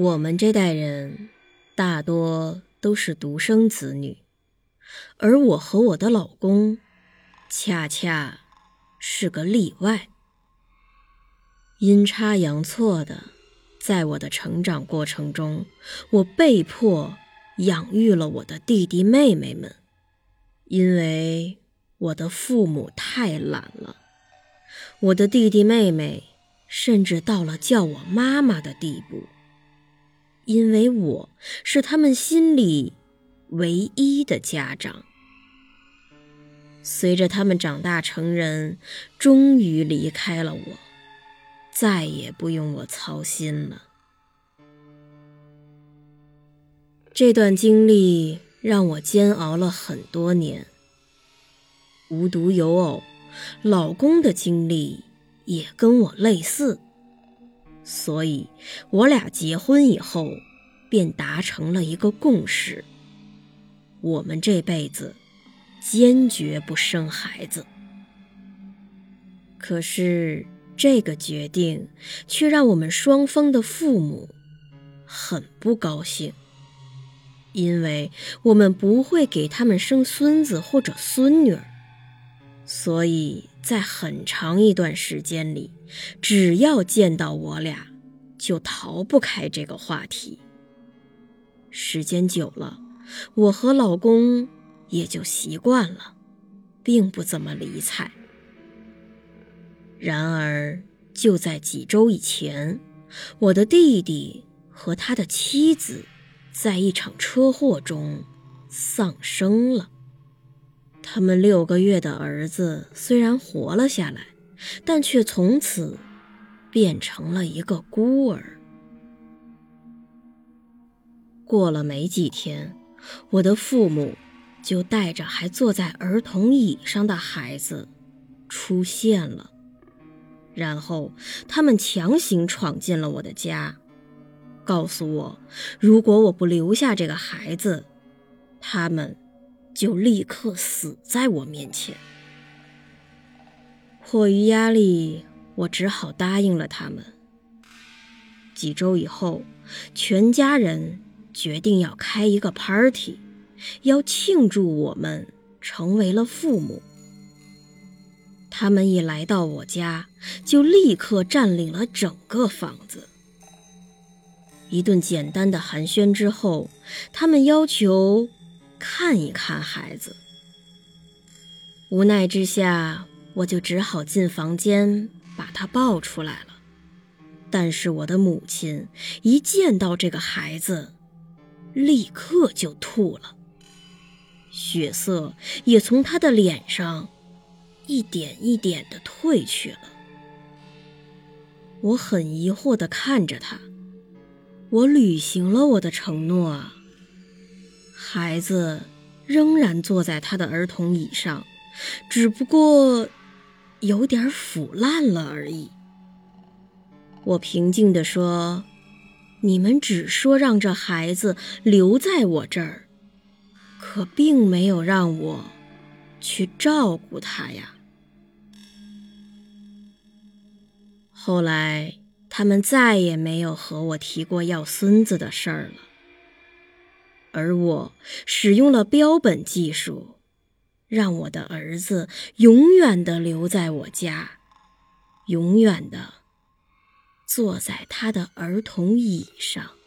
我们这代人大多都是独生子女，而我和我的老公恰恰是个例外。阴差阳错的，在我的成长过程中，我被迫养育了我的弟弟妹妹们，因为我的父母太懒了，我的弟弟妹妹甚至到了叫我妈妈的地步。因为我是他们心里唯一的家长。随着他们长大成人，终于离开了我，再也不用我操心了。这段经历让我煎熬了很多年。无独有偶，老公的经历也跟我类似。所以，我俩结婚以后，便达成了一个共识：我们这辈子坚决不生孩子。可是，这个决定却让我们双方的父母很不高兴，因为我们不会给他们生孙子或者孙女儿，所以。在很长一段时间里，只要见到我俩，就逃不开这个话题。时间久了，我和老公也就习惯了，并不怎么理睬。然而，就在几周以前，我的弟弟和他的妻子在一场车祸中丧生了。他们六个月的儿子虽然活了下来，但却从此变成了一个孤儿。过了没几天，我的父母就带着还坐在儿童椅上的孩子出现了，然后他们强行闯进了我的家，告诉我，如果我不留下这个孩子，他们。就立刻死在我面前。迫于压力，我只好答应了他们。几周以后，全家人决定要开一个 party，要庆祝我们成为了父母。他们一来到我家，就立刻占领了整个房子。一顿简单的寒暄之后，他们要求。看一看孩子，无奈之下，我就只好进房间把他抱出来了。但是我的母亲一见到这个孩子，立刻就吐了，血色也从他的脸上一点一点的褪去了。我很疑惑的看着他，我履行了我的承诺啊。孩子仍然坐在他的儿童椅上，只不过有点腐烂了而已。我平静地说：“你们只说让这孩子留在我这儿，可并没有让我去照顾他呀。”后来，他们再也没有和我提过要孙子的事儿了。而我使用了标本技术，让我的儿子永远的留在我家，永远的坐在他的儿童椅上。